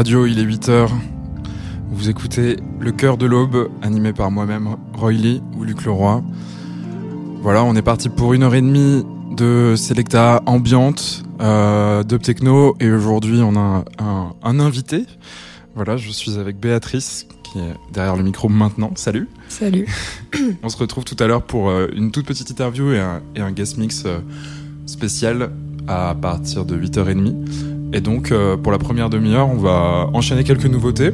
Radio, il est 8h. Vous écoutez Le cœur de l'aube, animé par moi-même, Roy Lee ou Luc Leroy. Voilà, on est parti pour une heure et demie de Selecta ambiante, euh, de techno, et aujourd'hui on a un, un invité. Voilà, je suis avec Béatrice, qui est derrière le micro maintenant. Salut Salut. On se retrouve tout à l'heure pour euh, une toute petite interview et un, et un guest mix euh, spécial à partir de 8h30. Et donc, euh, pour la première demi-heure, on va enchaîner quelques nouveautés.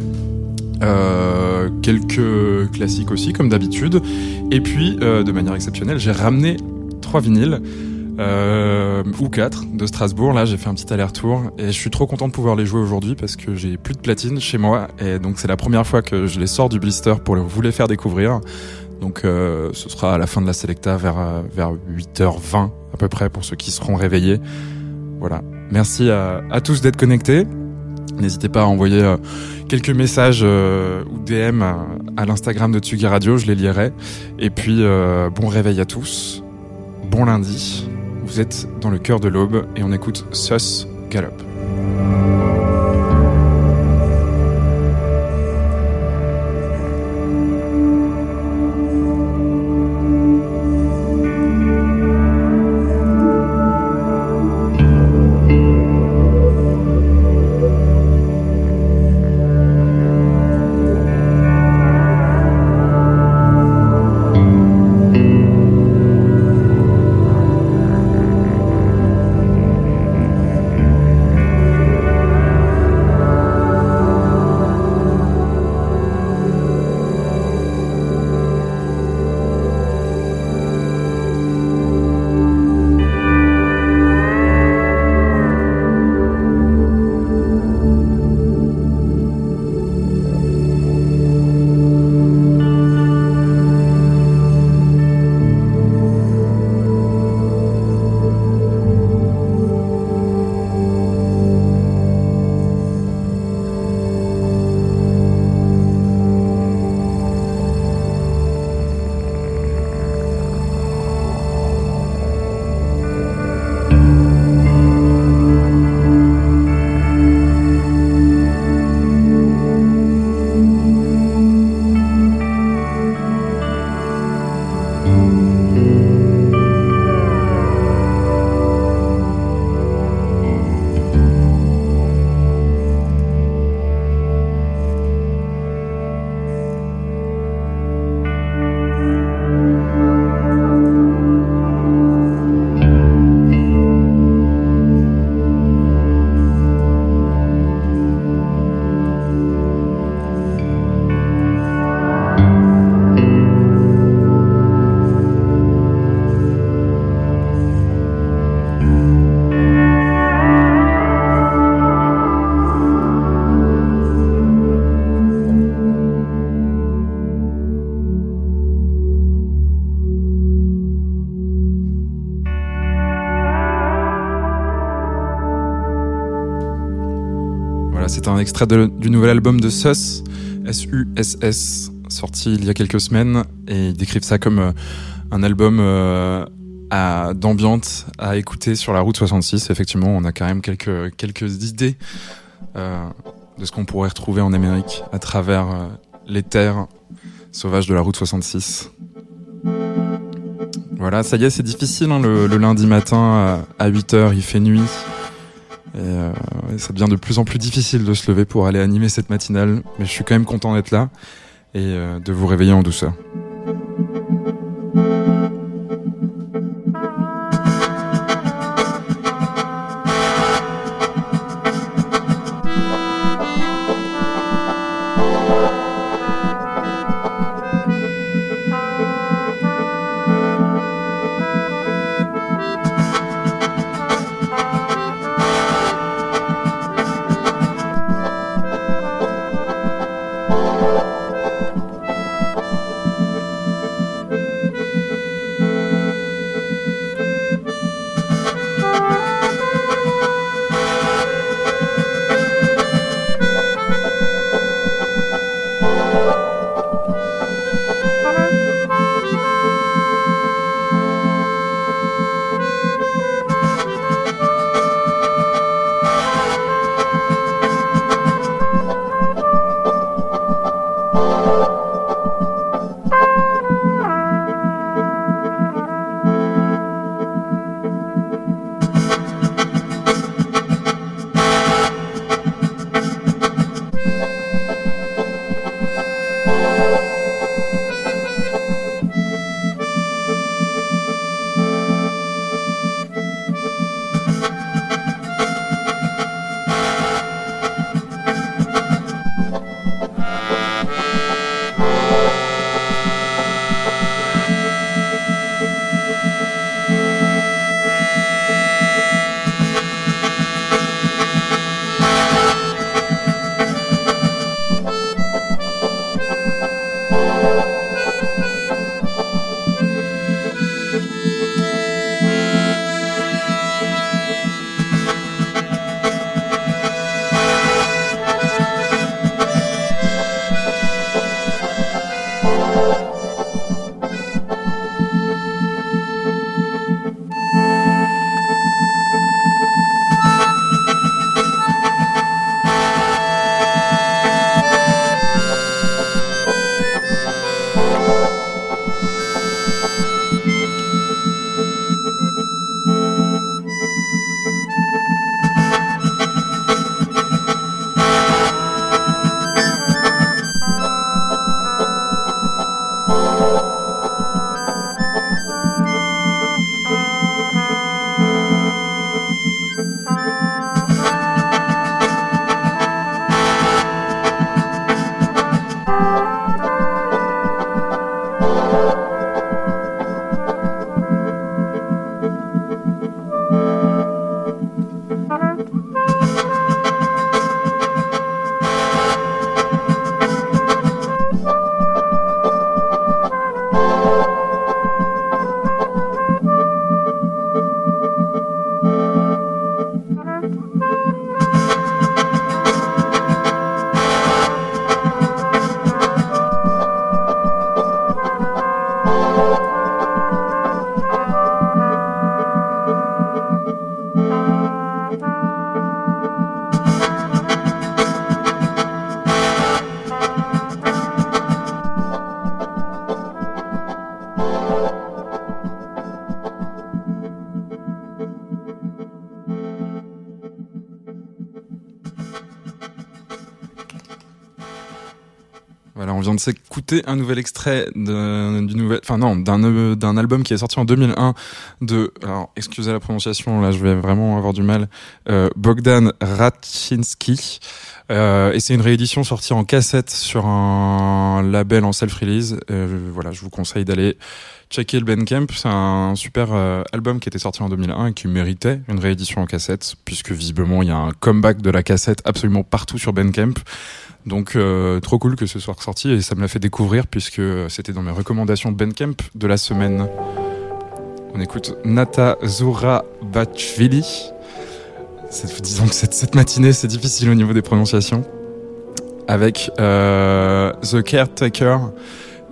euh, quelques classiques aussi, comme d'habitude. Et puis, euh, de manière exceptionnelle, j'ai ramené trois vinyles. euh, ou quatre de Strasbourg. Là, j'ai fait un petit aller-retour et je suis trop content de pouvoir les jouer aujourd'hui parce que j'ai plus de platine chez moi et donc c'est la première fois que je les sors du blister pour vous les faire découvrir. Donc, euh, ce sera à la fin de la Selecta vers euh, vers 8h20 à peu près pour ceux qui seront réveillés. Voilà. Merci à, tous d'être connectés. N'hésitez pas à envoyer euh, quelques messages euh, ou DM à, l'Instagram de Tsugi Radio, je les lirai. Et puis, euh, bon réveil à tous. Bon lundi. Vous êtes dans le cœur de l'aube et on écoute Sus Gallop. Extrait du nouvel album de Sus, S-U-S-S, sorti il y a quelques semaines, et ils décrivent ça comme un album d'ambiance à écouter sur la route 66. Effectivement, on a quand même quelques, quelques idées de ce qu'on pourrait retrouver en Amérique à travers les terres sauvages de la route 66. Voilà, ça y est, c'est difficile hein, le, lundi matin à, 8h, il fait nuit. Ça devient de plus en plus difficile de se lever pour aller animer cette matinale. Mais je suis quand même content d'être là et euh, de vous réveiller en douceur. Un nouvel extrait du nouvel, enfin non, d'un d'un album qui est sorti en 2001 de, alors excusez la prononciation, là je vais vraiment avoir du mal, euh, Bogdan Raczynski. Euh, et c'est une réédition sortie en cassette sur un label en self-release. Euh, voilà, je vous conseille d'aller checker le Bandcamp. C'est un super euh, album qui était sorti en 2001 et qui méritait une réédition en cassette, puisque visiblement il y a un comeback de la cassette absolument partout sur Bandcamp. Donc euh, trop cool que ce soit ressorti et ça me l'a fait découvrir puisque c'était dans mes recommandations Bandcamp de la semaine. On écoute Nata Zoura Bachvili disons que cette, cette matinée, c'est difficile au niveau des prononciations. Avec euh, The Caretaker,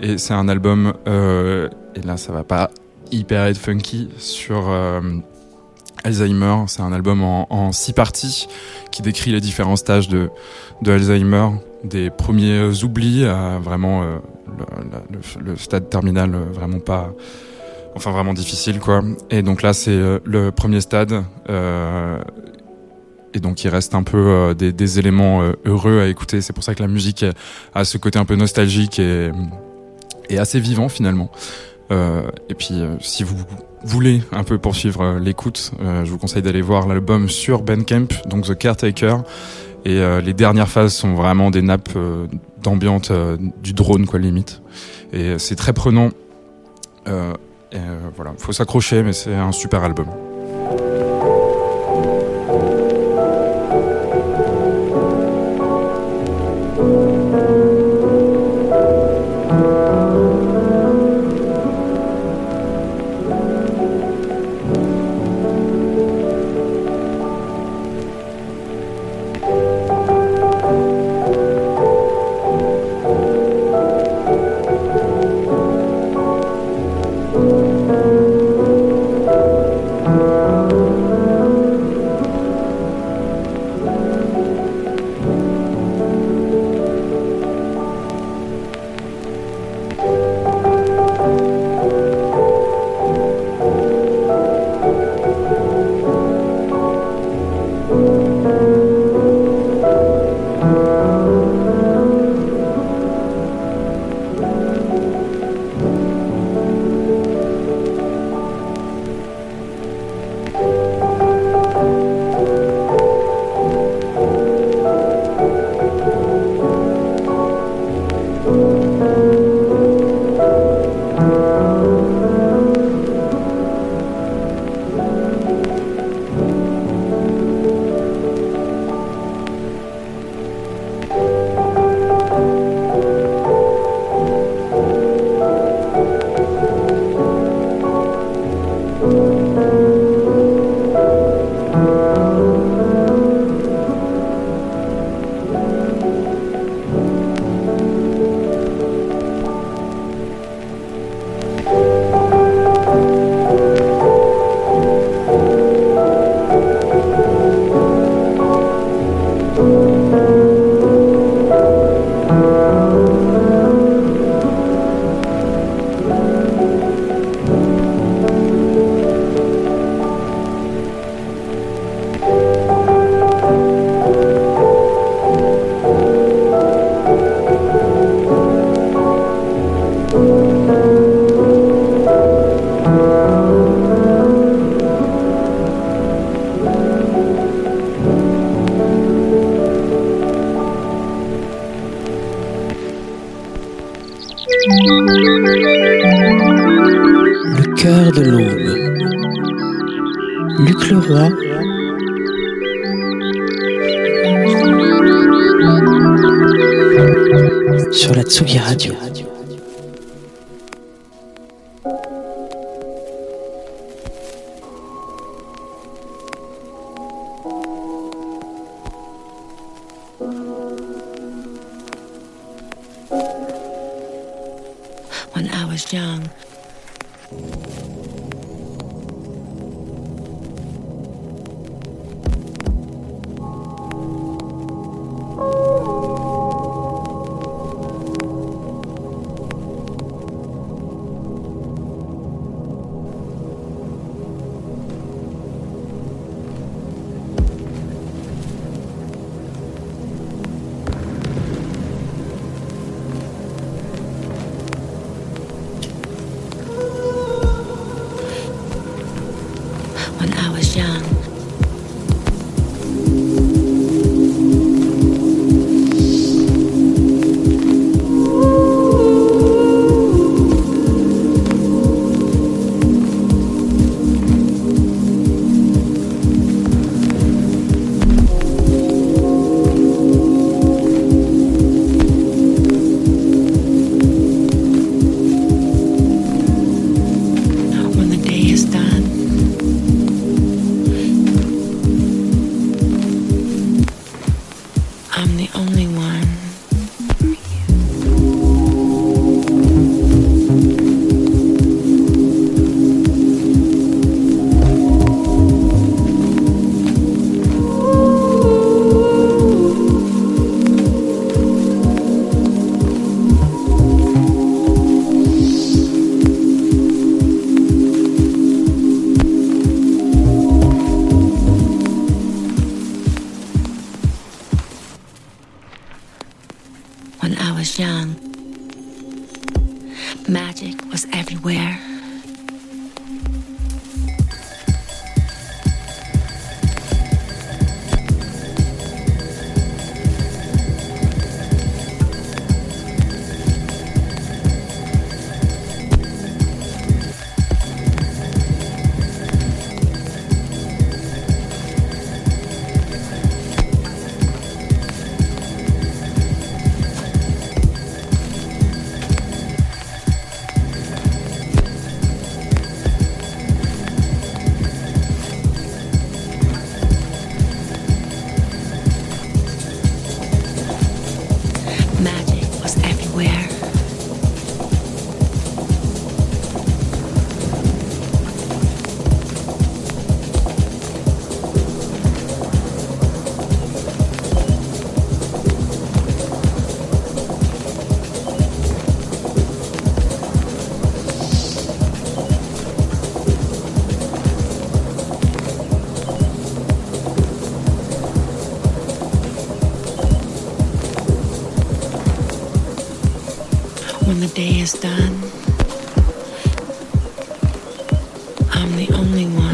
et c'est un album, euh, et là ça va pas hyper être funky, sur euh, Alzheimer. C'est un album en, six parties qui décrit les différents stages de, de Alzheimer, des premiers oublis à vraiment euh, le, stade terminal euh, vraiment pas enfin vraiment difficile quoi. Et donc là c'est euh, le premier stade euh, et donc il reste un peu des, éléments heureux à écouter. C'est pour ça que la musique a ce côté un peu nostalgique et, et assez vivant finalement. Et puis si vous voulez un peu poursuivre l'écoute je vous conseille d'aller voir l'album sur Bandcamp donc The Caretaker et euh, les dernières phases sont vraiment des nappes euh, d'ambiance euh, du drone, quoi, limite. Et c'est très prenant. et voilà, faut s'accrocher, mais c'est un super album. Day is done, I'm the only one.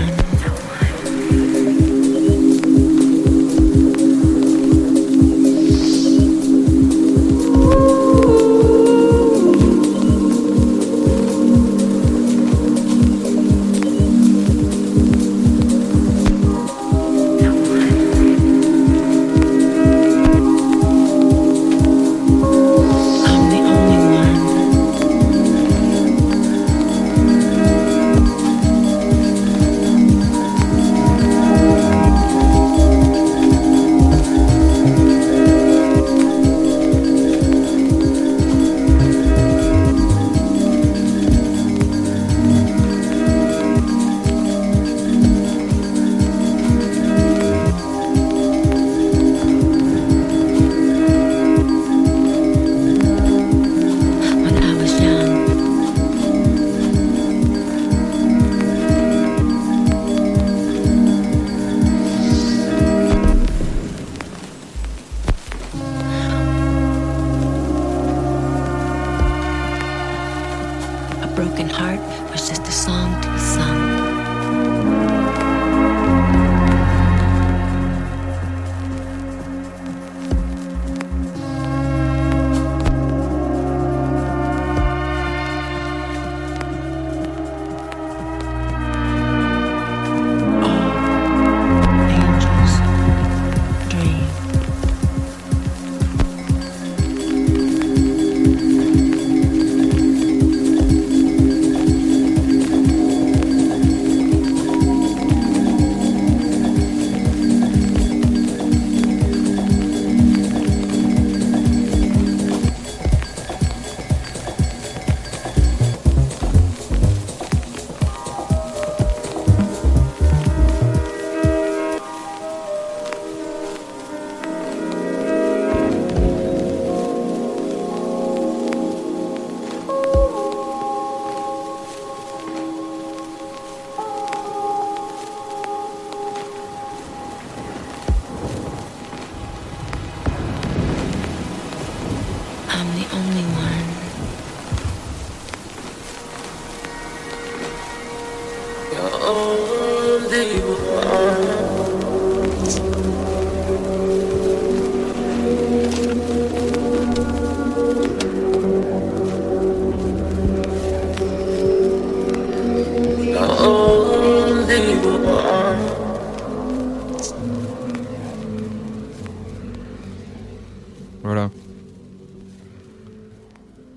Voilà.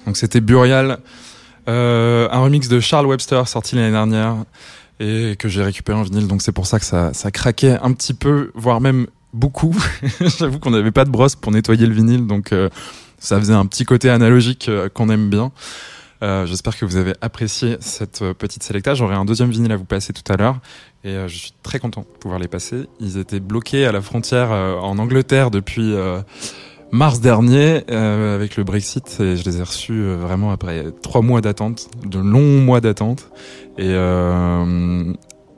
Donc c'était Burial, euh, un remix de Charles Webster sorti l'année dernière et que j'ai récupéré en vinyle. Donc c'est pour ça que ça, ça craquait un petit peu, voire même beaucoup. J'avoue qu'on n'avait pas de brosse pour nettoyer le vinyle, donc euh, ça faisait un petit côté analogique euh, qu'on aime bien. Euh, J'espère que vous avez apprécié cette euh, petite sélecta. J'aurai un deuxième vinyle à vous passer tout à l'heure et euh, je suis très content de pouvoir les passer. Ils étaient bloqués à la frontière en Angleterre depuis mars dernier euh, avec le Brexit je les ai reçus euh, vraiment après trois mois d'attente, de longs mois d'attente et euh,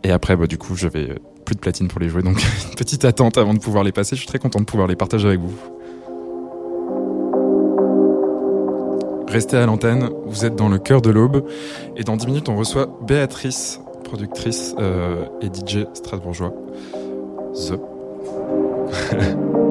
après bah, du coup j'avais plus de platine pour les jouer donc une petite attente avant de pouvoir les passer. Je suis très content de pouvoir les partager avec vous. Restez à l'antenne, vous êtes dans le cœur de l'aube. Et dans 10 minutes, on reçoit Béatrice, productrice et DJ strasbourgeois. The.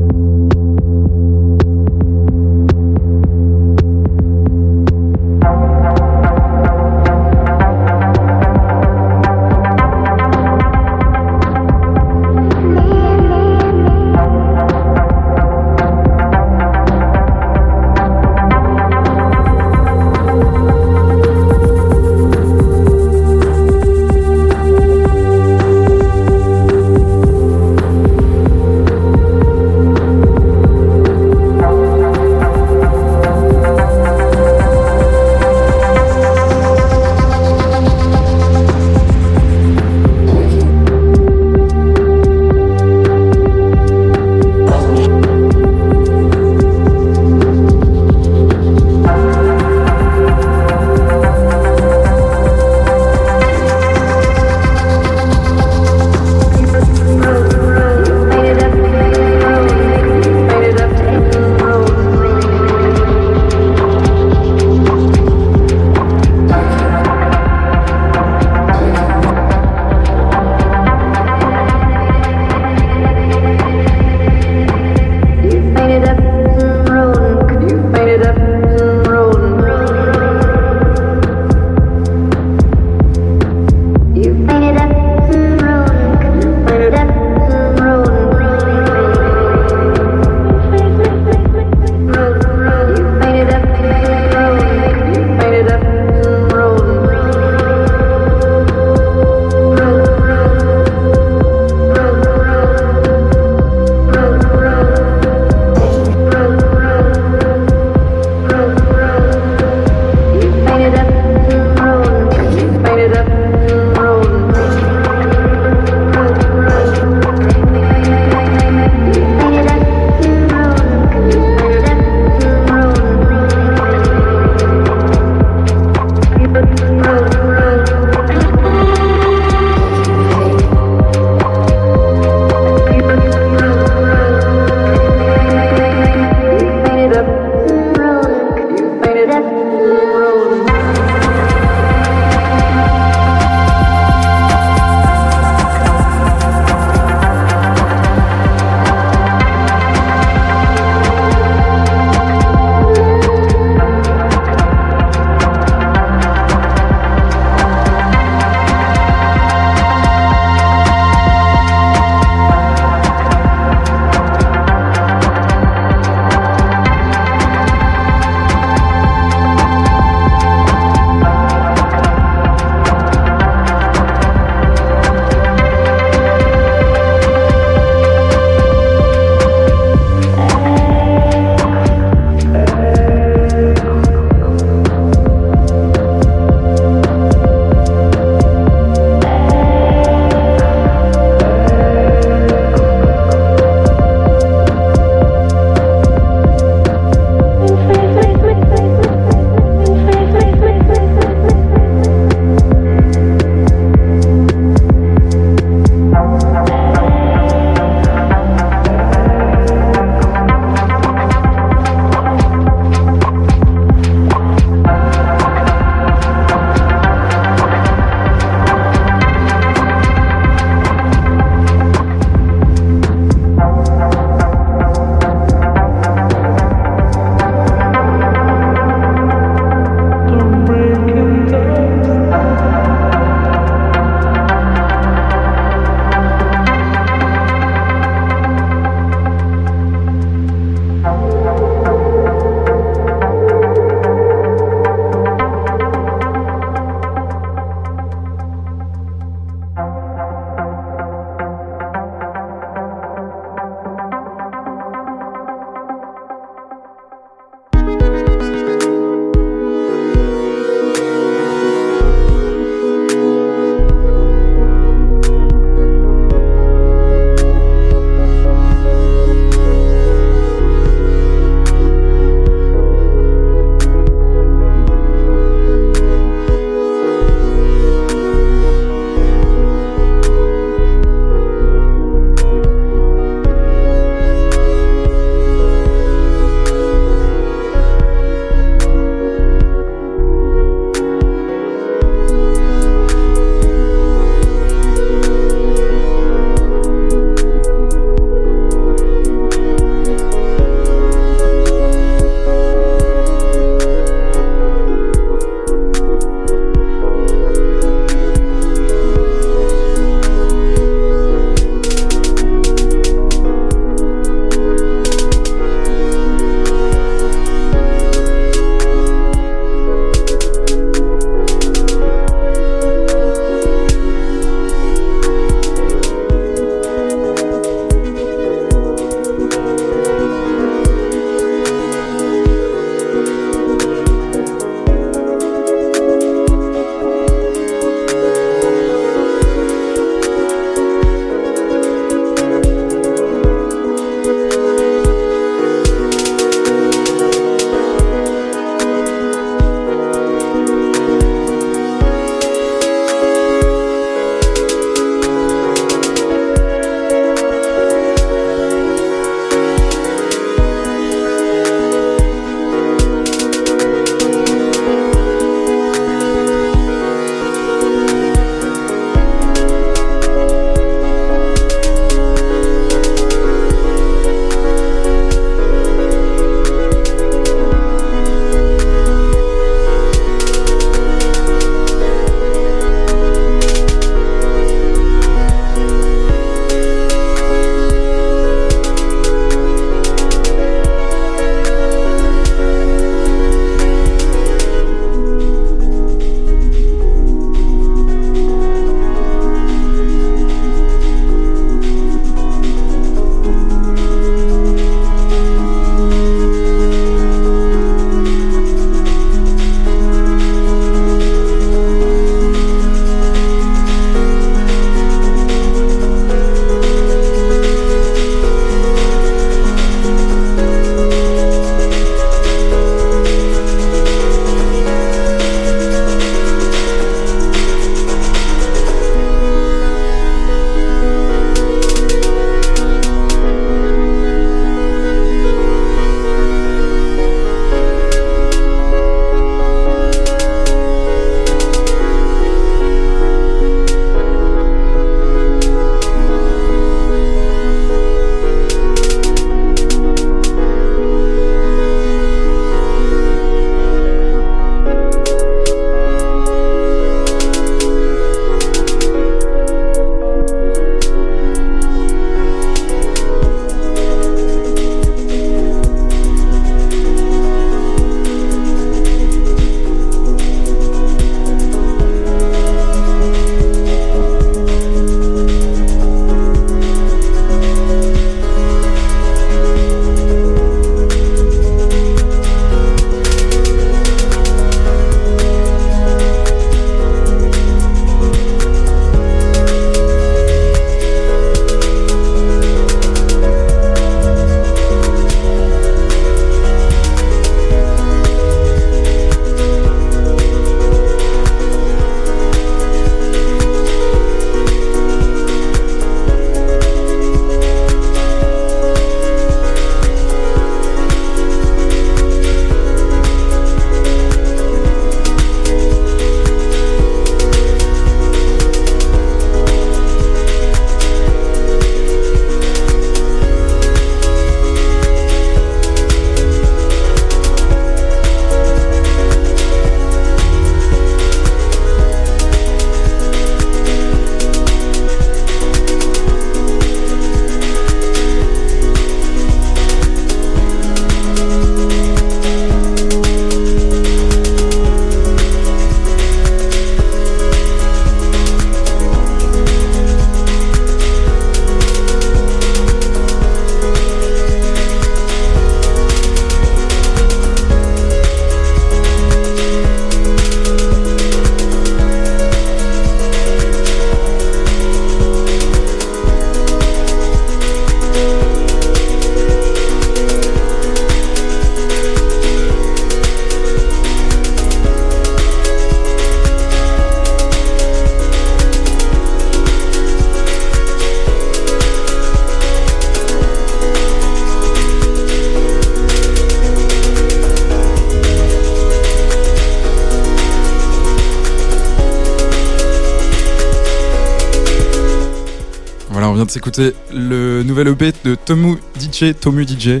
vient de s'écouter le nouvel EP de Tomu DJ, Tomu DJ.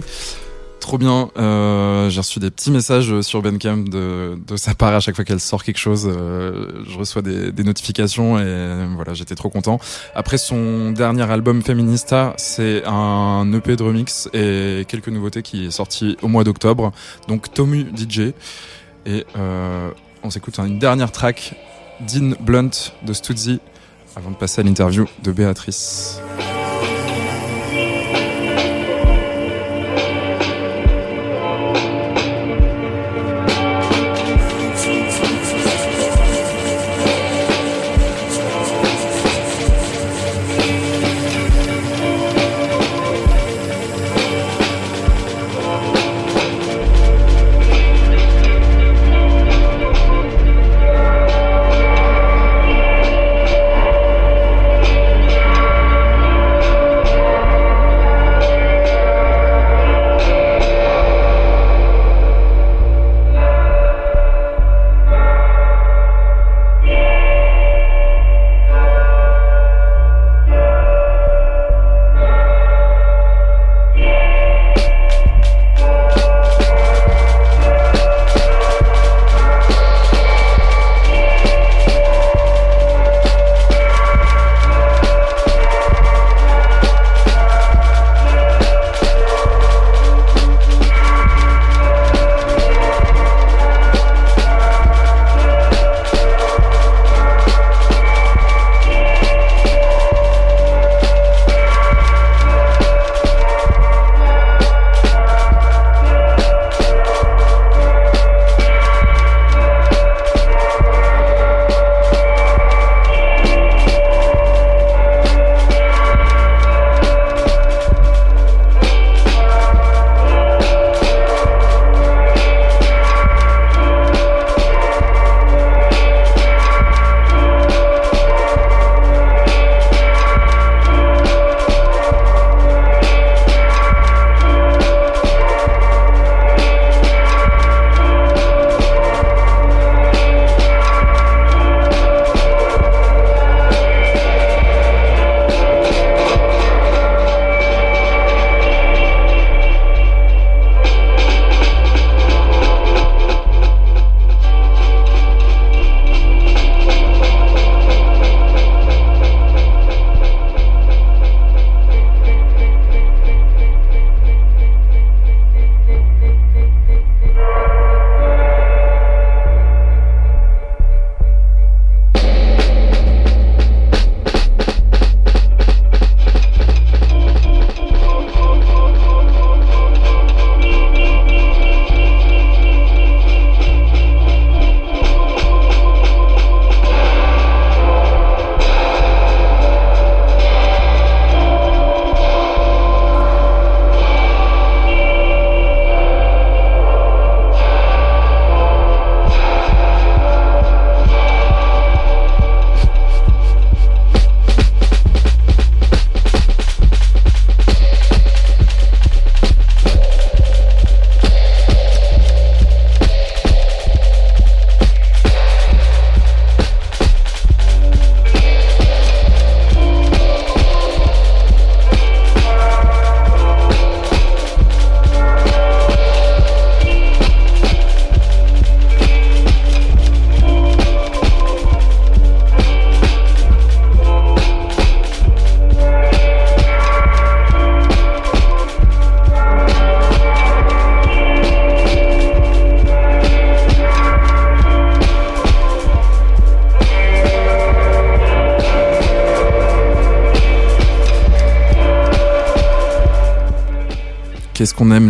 Trop bien. Euh, j'ai reçu des petits messages sur Bandcamp de, de sa part à chaque fois qu'elle sort quelque chose. euh, je reçois des, notifications et voilà, j'étais trop content. Après son dernier album Feminista, c'est un EP de remix et quelques nouveautés qui est sorti au mois d'octobre. Donc Tomu DJ. Et euh, on s'écoute une dernière track, Dean Blunt de Stuzzi, avant de passer à l'interview de Béatrice.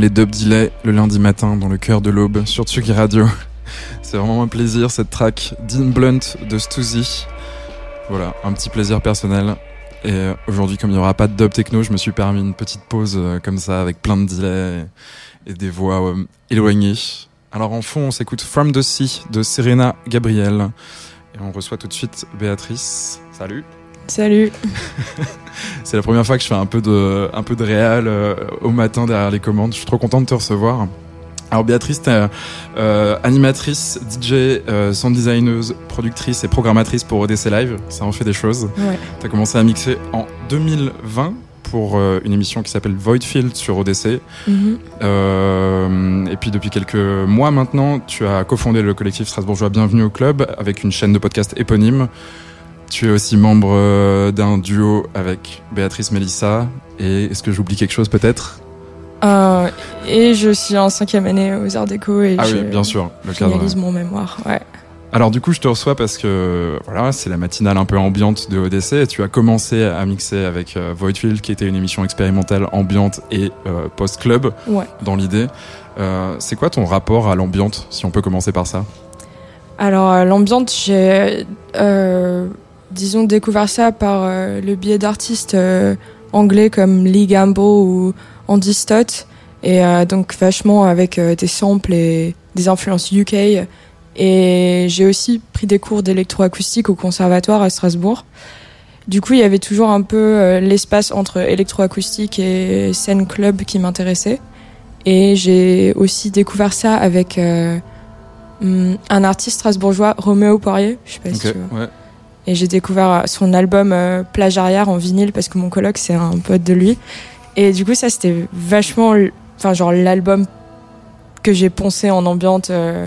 Les dub delay le lundi matin dans le cœur de l'aube sur Tsugi Radio. C'est vraiment un plaisir cette track Dean Blunt de Stuzy. Voilà, un petit plaisir personnel. Et aujourd'hui, comme il n'y aura pas de dub techno, je me suis permis une petite pause euh, comme ça avec plein de delay et, et des voix euh, éloignées. Alors en fond, on s'écoute From the Sea de Serena Gabriel. Et on reçoit tout de suite Béatrice. Salut Salut. C'est la première fois que je fais un peu de, un peu de réal euh, au matin derrière les commandes. Je suis trop content de te recevoir. Alors Béatrice, t'es euh, animatrice, DJ, euh, sound designeuse, productrice et programmatrice pour ODC Live. Ça en fait des choses. Ouais. T'as commencé à mixer en 2020 pour euh, une émission qui s'appelle Voidfield sur ODC. Mhm. Euh, et puis depuis quelques mois maintenant, tu as cofondé le collectif strasbourgeois Bienvenue au Club avec une chaîne de podcast éponyme. Tu es aussi membre euh, d'un duo avec Béatrice Mélissa. Et est-ce que j'oublie quelque chose peut-être? Euh, et je suis en cinquième année aux Arts Déco et Ah je oui, bien sûr, le cadre. finalise mon mémoire. Ouais. Alors du coup, je te reçois parce que voilà, c'est la matinale un peu ambiante de ODC et tu as commencé à mixer avec euh, Voidfield qui était une émission expérimentale ambiante et euh, post-club Ouais. dans l'idée. Euh, c'est quoi ton rapport à l'ambiante si on peut commencer par ça? Alors, l'ambiante, j'ai, disons, découvert ça par euh, le biais d'artistes euh, anglais comme Lee Gamble ou Andy Stott. Et euh, donc, vachement avec des samples et des influences UK. Et j'ai aussi pris des cours d'électroacoustique au conservatoire à Strasbourg. Du coup, il y avait toujours un peu l'espace entre électroacoustique et scène club qui m'intéressait. Et j'ai aussi découvert ça avec un artiste strasbourgeois, Roméo Poirier. Je sais pas si Ok, tu vois. ouais. Et j'ai découvert son album euh, Plage arrière en vinyle parce que mon coloc c'est un pote de lui. Et du coup ça c'était vachement, enfin genre l'album que j'ai poncé en ambiante. euh,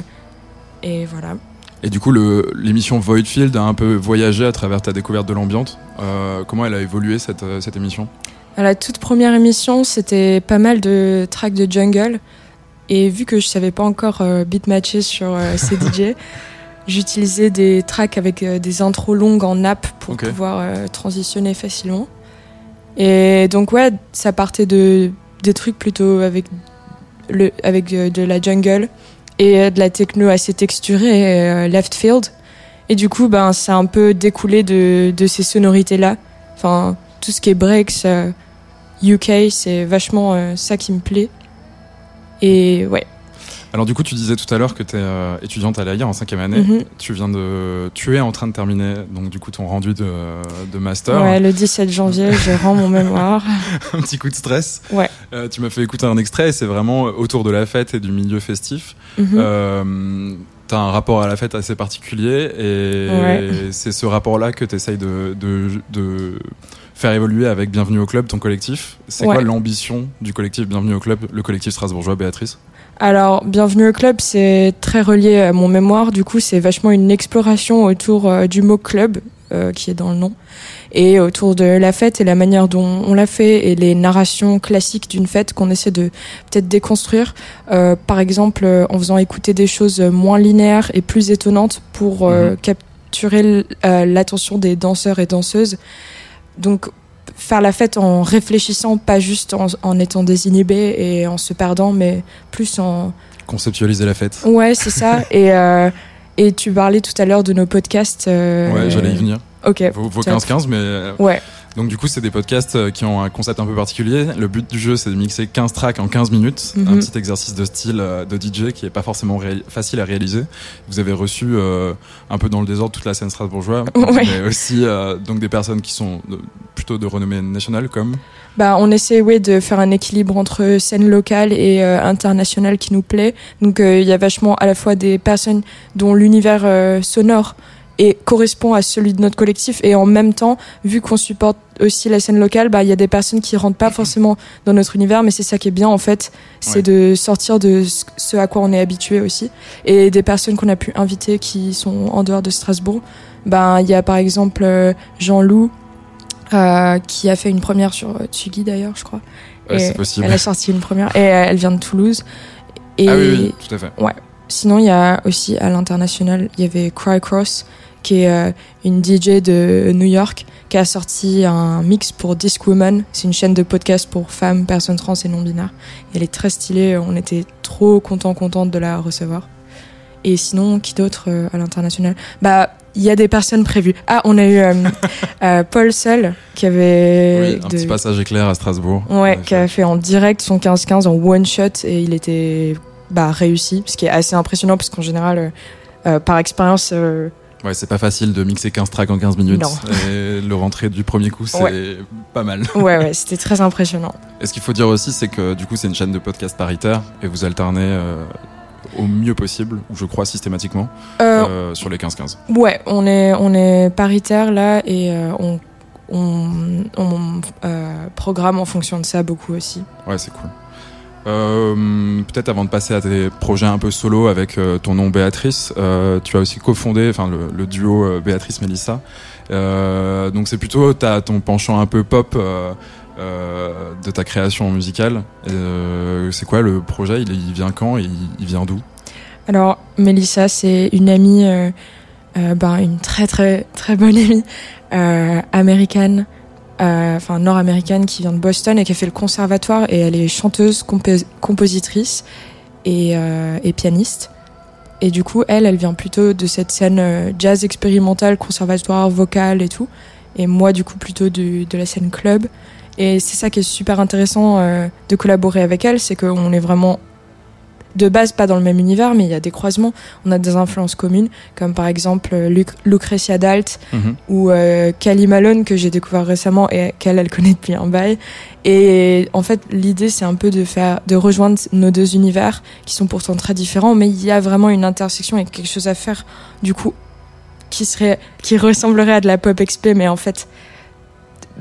et voilà. Et du coup, l'émission Voidfield a un peu voyagé à travers ta découverte de l'ambiante. Euh, comment elle a évolué cette, euh, cette émission? À la toute première émission c'était pas mal de tracks de jungle. Et vu que je savais pas encore euh, beat matcher sur euh, ces DJ, j'utilisais des tracks avec euh, des intros longues en nappe pour pouvoir euh, transitionner facilement. Et donc ouais, ça partait de des trucs plutôt avec le avec euh, de la jungle et de la techno assez texturée, left field. Et du coup, ben ça a un peu découlé de de ces sonorités là. Enfin, tout ce qui est breaks UK, c'est vachement ça qui me plaît. Et ouais. Alors du coup, tu disais tout à l'heure que tu es étudiante à l'AIR en cinquième année. Mhm. Tu viens de, tu es en train de terminer donc du coup ton rendu de, de master. Ouais, le 17 janvier, je rends mon mémoire. un petit coup de stress. Ouais. Euh, tu m'as fait écouter un extrait. et C'est vraiment autour de la fête et du milieu festif. Euh, T'as un rapport à la fête assez particulier et Ouais. c'est ce rapport-là que tu essayes de, de, de faire évoluer avec Bienvenue au Club, ton collectif. C'est Ouais. quoi l'ambition du collectif Bienvenue au Club, le collectif strasbourgeois, Béatrice? Alors, Bienvenue au club, c'est très relié à mon mémoire. Du coup, c'est vachement une exploration autour euh, du mot club, euh, qui est dans le nom, et autour de la fête et la manière dont on l'a fait et les narrations classiques d'une fête qu'on essaie de peut-être déconstruire. Euh, par exemple, en faisant écouter des choses moins linéaires et plus étonnantes pour euh, Mhm. capturer l'attention des danseurs et danseuses. Donc, faire la fête en réfléchissant, pas juste en, en étant désinhibé et en se perdant, mais plus en, Conceptualiser la fête. Ouais, c'est ça. et, euh, et tu parlais tout à l'heure de nos podcasts. euh, Ouais, j'allais y venir. Ok. Vos, vos top. 15-15, mais euh, Ouais. Donc du coup, c'est des podcasts euh, qui ont un concept un peu particulier. Le but du jeu, c'est de mixer 15 tracks en 15 minutes. Mhm. Un petit exercice de style euh, de DJ qui est pas forcément facile à réaliser. Vous avez reçu euh, un peu dans le désordre toute la scène strasbourgeoise, Ouais. mais aussi euh, donc des personnes qui sont de- plutôt de renommée nationale comme? Bah, on essaie ouais, de faire un équilibre entre scène locale et euh, internationale qui nous plaît. Donc euh, il y a vachement à la fois des personnes dont l'univers euh, sonore et correspond à celui de notre collectif et en même temps vu qu'on supporte aussi la scène locale bah il y a des personnes qui rentrent pas forcément dans notre univers mais c'est ça qui est bien en fait c'est Ouais. de sortir de ce- à quoi on est habitué aussi et des personnes qu'on a pu inviter qui sont en dehors de Strasbourg ben il y a par exemple euh, Jean-Loup euh, qui a fait une première sur euh, Tsugi d'ailleurs je crois Ouais, c'est possible. elle a sorti une première et elle vient de Toulouse et Ah oui, oui, tout à fait. Sinon, il y a aussi à l'international, il y avait Cry Cross, qui est euh, une DJ de New York, qui a sorti un mix pour Disc Woman. C'est une chaîne de podcast pour femmes, personnes trans et non-binaires. Elle est très stylée, on était trop contents, contentes de la recevoir. Et sinon, qui d'autre euh, à l'international? Bah, il y a des personnes prévues. Ah, on a eu euh, euh, Paul Seul, qui avait... Oui, un de- petit passage éclair à Strasbourg. Ouais, qui a fait en direct son 15-15 en one shot et il était bah, réussi, ce qui est assez impressionnant parce qu'en général, euh, par expérience, Ouais, c'est pas facile de mixer 15 tracks en 15 minutes. Non. Et le rentrer du premier coup, c'est Ouais. pas mal. Ouais, ouais, c'était très impressionnant. Et ce qu'il faut dire aussi, c'est que du coup, c'est une chaîne de podcast paritaire et vous alternez euh, au mieux possible, ou je crois systématiquement, Euh, euh, sur les 15-15. Ouais, on est, on est paritaire là et on, on, on programme en fonction de ça beaucoup aussi. Ouais, c'est cool. Euh, Peut-être avant de passer à tes projets un peu solo avec euh, ton nom Béatrice, euh, tu as aussi cofondé enfin le, duo euh, Béatrice-Mélissa. Euh, donc c'est plutôt ton penchant un peu pop de ta création musicale. C'est quoi le projet? Il, vient quand? Il, vient d'où? Alors, Mélissa, c'est une amie, ben, une très très très bonne amie américaine, enfin nord-américaine qui vient de Boston et qui a fait le conservatoire et elle est chanteuse, compos- compositrice et, euh, et pianiste. Et du coup, elle, elle vient plutôt de cette scène euh, jazz expérimental, conservatoire, vocal et tout. Et moi, du coup, plutôt de la scène club. Et c'est ça qui est super intéressant euh, de collaborer avec elle, c'est qu'on est vraiment de base pas dans le même univers, mais il y a des croisements. On a des influences communes, comme par exemple euh, Luc- Lucretia Dalt Mhm. ou euh, Kelly Malone que j'ai découvert récemment et qu'elle elle connaît depuis un bail. Et en fait, l'idée c'est un peu de faire, de rejoindre nos deux univers qui sont pourtant très différents, mais il y a vraiment une intersection et quelque chose à faire. Du coup, qui serait, qui ressemblerait à de la pop XP, mais en fait,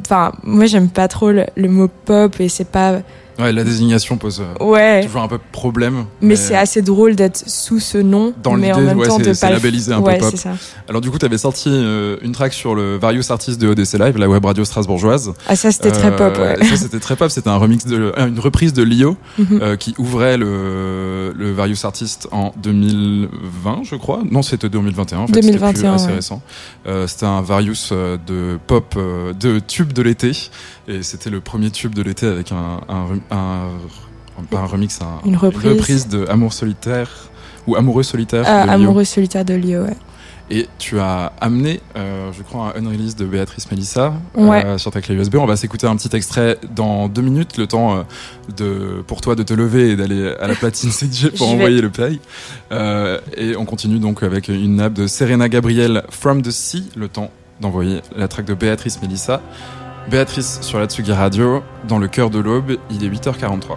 enfin, moi j'aime pas trop le, le mot pop et c'est pas, Ouais, la désignation pose euh, ouais. toujours un peu problème. Mais, c'est assez drôle d'être sous ce nom, Dans mais en même ouais, temps de pas labellisé un peu ouais, pop. c'est ça. Alors du coup, tu avais sorti euh, une track sur le Various Artists de ODC Live, la web radio strasbourgeoise. Ah ça c'était très pop, Euh, ouais. Ça c'était très pop, c'était un remix de une reprise de Lio Mhm. euh, qui ouvrait le le Various Artists en 2020, je crois. Non, c'était 2021 en fait, c'était plus 2021, assez récent. Euh, c'était un Various de pop de tube de l'été et c'était le premier tube de l'été avec un un, rem- un- pas un remix, un- Une reprise. de Amour solitaire ou Amoureux solitaire Ah, de Lio. Amoureux solitaire de Lio, ouais. Et tu as amené, euh, je crois, un unrelease de Béatrice Mélissa Ouais. euh, sur ta clé USB. On va s'écouter un petit extrait dans deux minutes, le temps euh, de, pour toi de te lever et d'aller à la platine CDJ pour envoyer le play. Euh, et on continue donc avec une nappe de Serena Gabriel From the Sea, le temps d'envoyer la track de Béatrice Mélissa. Béatrice sur la Tsugi Radio, dans le cœur de l'aube, il est 8h43.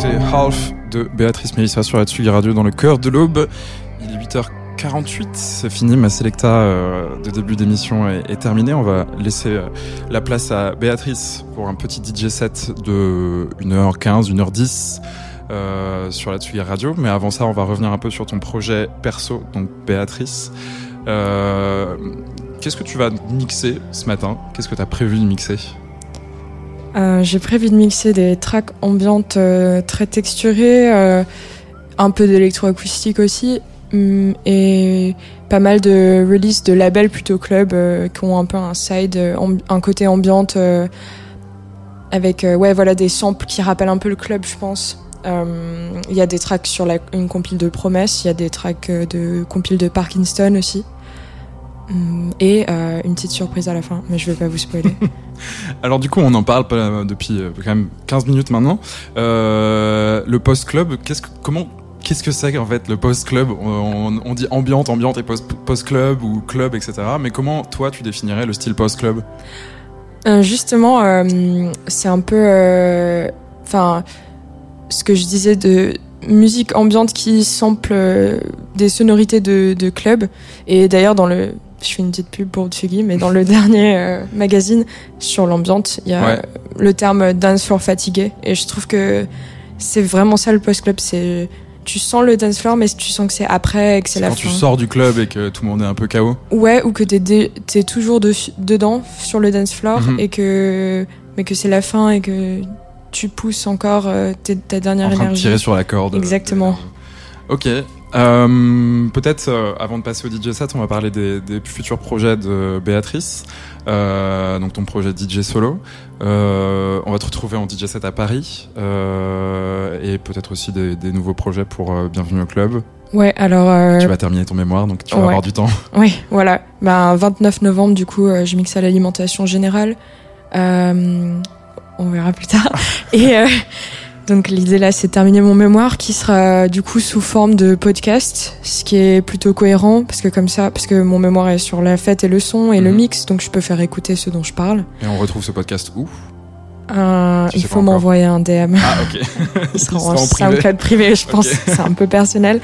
S'écouter Half de Béatrice Mélissa sur la Tsugi Radio dans le cœur de l'aube. Il est 8h48, c'est fini, ma sélecta euh, de début d'émission est, terminée. On va laisser euh, la place à Béatrice pour un petit DJ set de 1h15, 1h10 euh, sur la Tsugi Radio. Mais avant ça, on va revenir un peu sur ton projet perso, donc Béatrice. Qu'est-ce que tu vas mixer ce matin? Qu'est-ce que tu as prévu de mixer? Euh, J'ai prévu de mixer des tracks ambiantes euh, très texturées, euh, un peu d'électroacoustique aussi, hum, et pas mal de releases de labels plutôt club qui ont un peu un side, un côté ambiante avec ouais voilà des samples qui rappellent un peu le club, je pense. Il y a des tracks sur une compile de Promesse, il y a des tracks de compile de Parkinson aussi. Hum, Et euh, une petite surprise à la fin, mais je vais pas vous spoiler. Alors du coup, on en parle pas- depuis euh, quand même 15 minutes maintenant. Euh, le post club, qu'est-ce que comment qu'est-ce que c'est en fait le post club? On, on dit ambiante, ambiante et post club ou club, etc. Mais comment toi tu définirais le style post club? Euh, justement, euh, c'est un peu, euh, enfin, ce que je disais de musique ambiante qui sample euh, des sonorités de, de club. Et d'ailleurs, dans le, je fais une petite pub pour Tsugi, mais dans le dernier euh, magazine sur l'ambiante, il y a Ouais. le terme dance floor fatigué. Et je trouve que c'est vraiment ça le post club. C'est, tu sens le dance floor, mais tu sens que c'est après, et que c'est la quand fin. tu sors du club et que tout le monde est un peu KO. Ouais, ou que t'es, t'es toujours de- dedans, sur le dance floor, Mhm. et que, mais que c'est la fin et que tu pousses encore euh, ta dernière en train de énergie. tirer sur la corde. Exactement. Ok. Euh, Peut-être euh, avant de passer au DJ set, on va parler des, des futurs projets de Béatrice. Euh, donc ton projet DJ solo. Euh, on va te retrouver en DJ set à Paris euh, et peut-être aussi des, des nouveaux projets pour euh, Bienvenue au club. Ouais, alors, euh, Tu vas terminer ton mémoire, donc tu vas ouais. avoir du temps. oui, voilà. Ben, 29 novembre, du coup, je mixe à l'alimentation générale. Euh, on verra plus tard. et euh, donc, l'idée là, c'est de terminer mon mémoire qui sera du coup sous forme de podcast, ce qui est plutôt cohérent parce que comme ça, parce que mon mémoire est sur la fête et le son et le Mhm. mix, donc je peux faire écouter ce dont je parle. Et on retrouve ce podcast où? Euh, il faut m'envoyer un DM. Ah ok. Il sera en privé. Privé, je pense. C'est un peu personnel.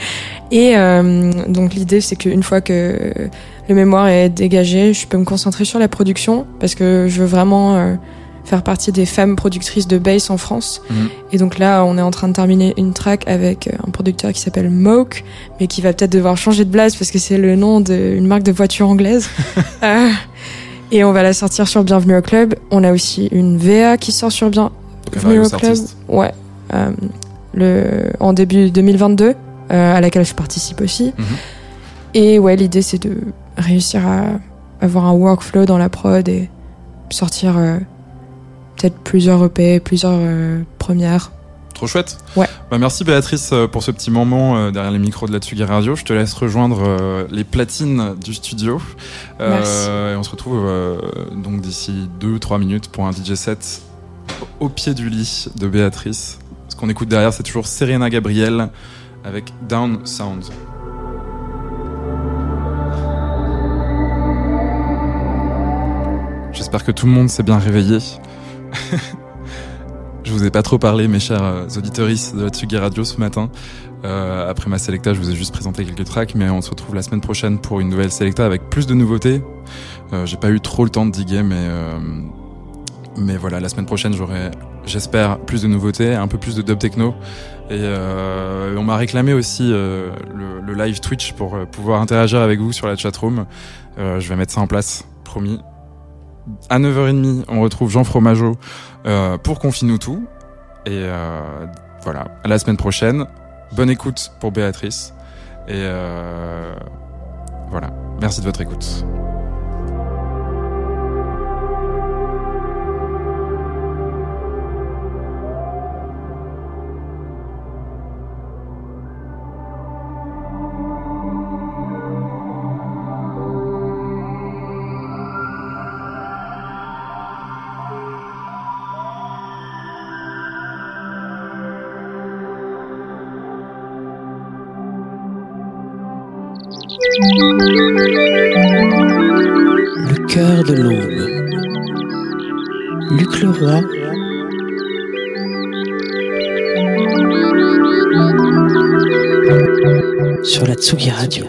Et euh, donc l'idée, c'est qu'une fois que le mémoire est dégagé, je peux me concentrer sur la production parce que je veux vraiment euh, faire partie des femmes productrices de bass en France. Mhm. Et donc là, on est en train de terminer une track avec euh, un producteur qui s'appelle Moke, mais qui va peut-être devoir changer de blase parce que c'est le nom d'une marque de voiture anglaise. Euh, et on va la sortir sur Bienvenue au Club. On a aussi une VA qui sort sur Bienvenue au club, ouais, euh, le, en début 2022, euh, à laquelle je participe aussi. Mhm. Et ouais, l'idée c'est de réussir à avoir un workflow dans la prod et sortir peut-être plusieurs EP, plusieurs euh, premières. Trop chouette. Ouais. Bah, merci Béatrice euh, pour ce petit moment euh, derrière les micros de la Tsugi Radio. Je te laisse rejoindre les platines du studio. Merci. et on se retrouve donc d'ici 2-3 minutes pour un DJ set au pied du lit de Béatrice. Ce qu'on écoute derrière, c'est toujours Serena Gabriel avec Down Sound. J'espère que tout le monde s'est bien réveillé. Je vous ai pas trop parlé, mes chers euh, auditeuristes de la Tsugi Radio ce matin. Euh, après ma Selecta, je vous ai juste présenté quelques tracks, mais on se retrouve la semaine prochaine pour une nouvelle Selecta avec plus de nouveautés. Euh, J'ai pas eu trop le temps de diguer, mais euh, mais voilà, la semaine prochaine, j'aurai, j'espère, plus de nouveautés, un peu plus de dub techno. Et euh, on m'a réclamé aussi euh, le, le live Twitch pour pouvoir interagir avec vous sur la chatroom. Je vais mettre ça en place, promis. À 9h30, on retrouve Jean Fromageau euh, pour Confine-nous tout. Et euh, voilà, à la semaine prochaine. Bonne écoute pour Béatrice. Et euh, voilà, merci de votre écoute. Sur la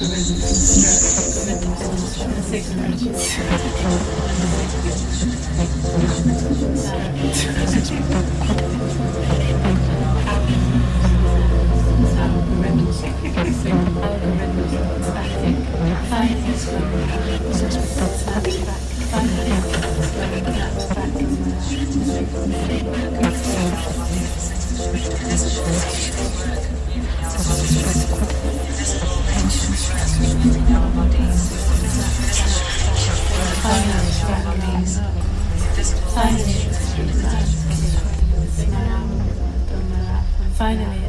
Tsugi Radio. Finally, finally,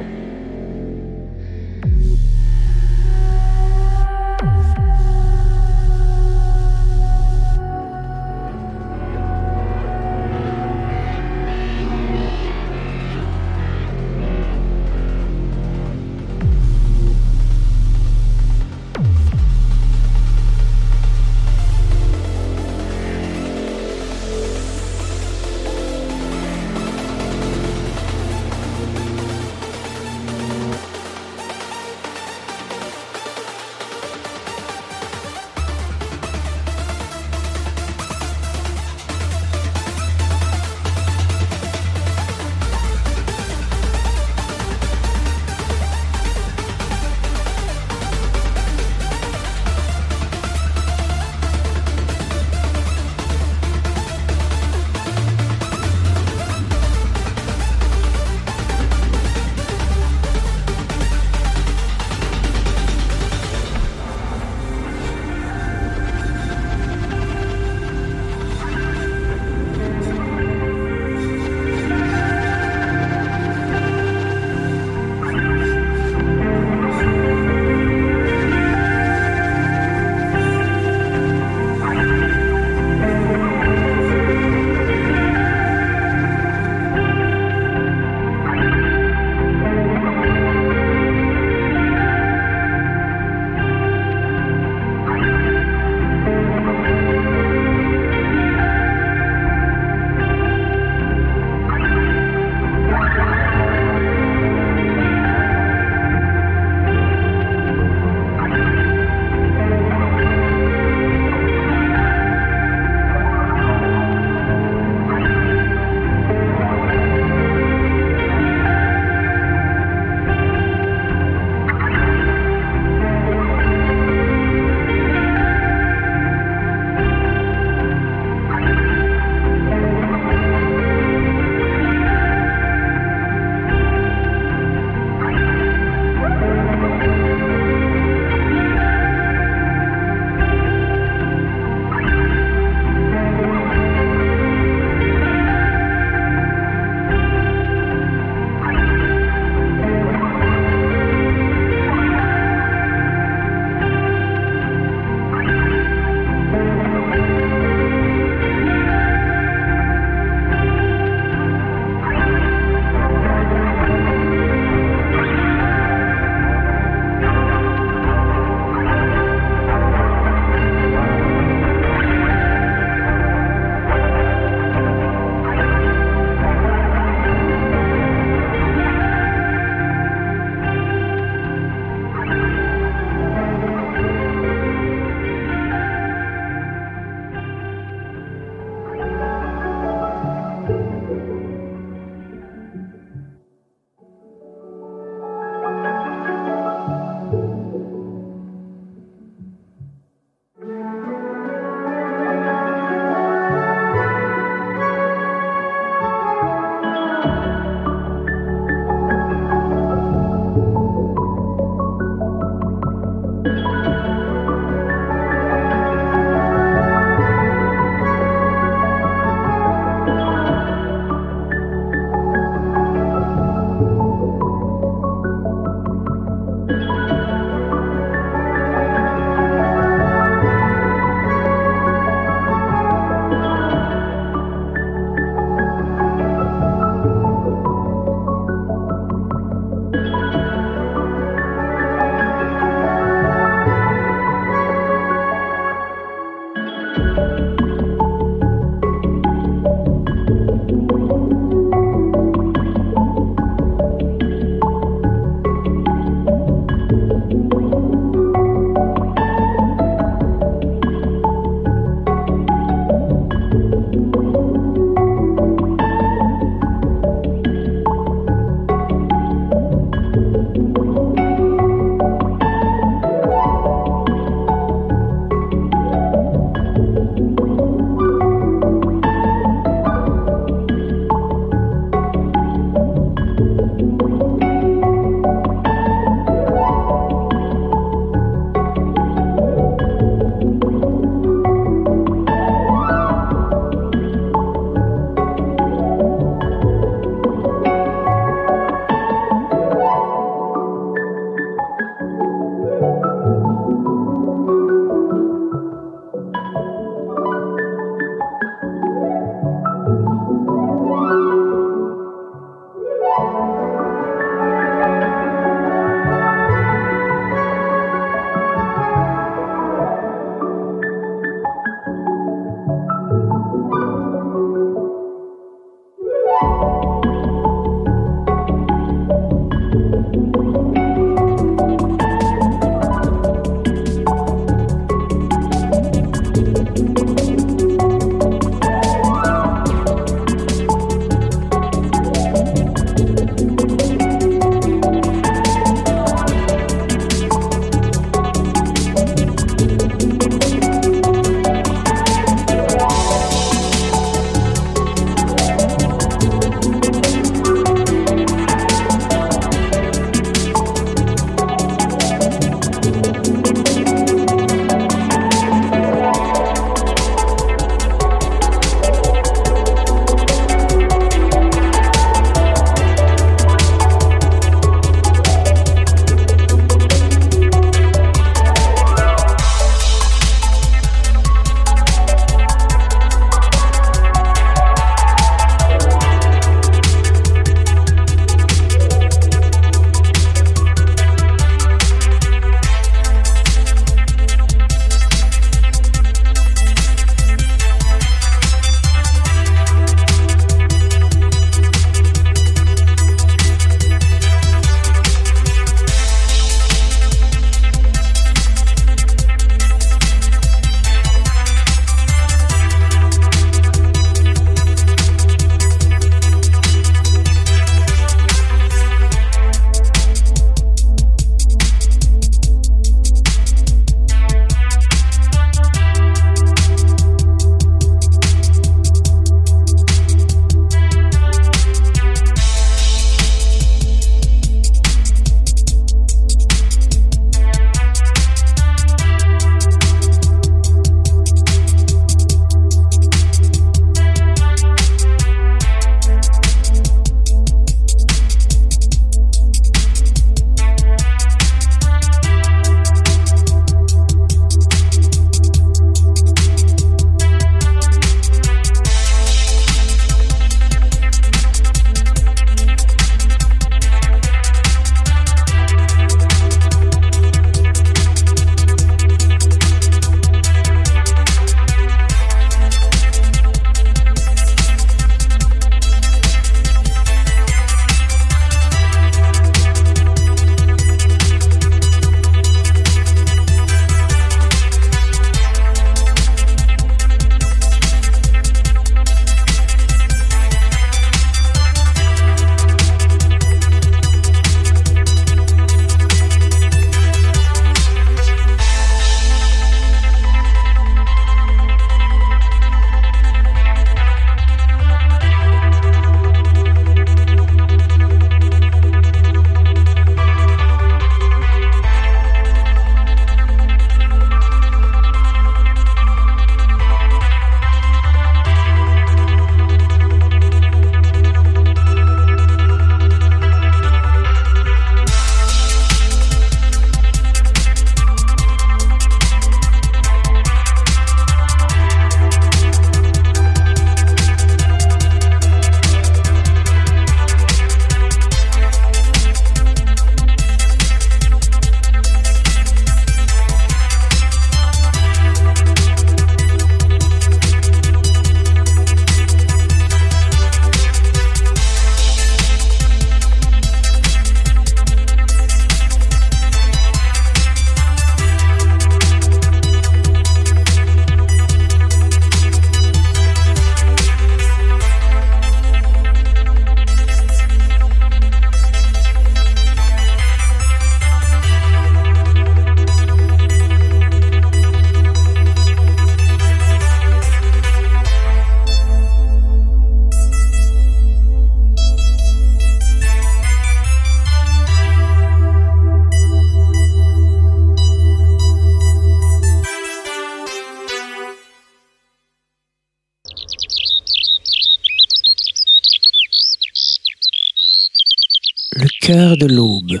cœur de l'aube.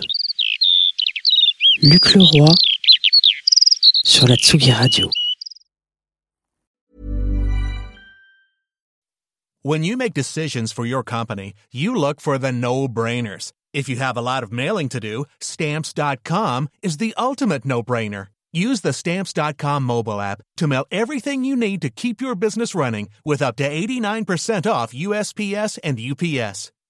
Luc Leroy sur la Tsugi Radio. When you make decisions for your company, you look for the no-brainers. If you have a lot of mailing to do, stamps.com is the ultimate no-brainer. Use the stamps.com mobile app to mail everything you need to keep your business running with up to 89% off USPS and UPS.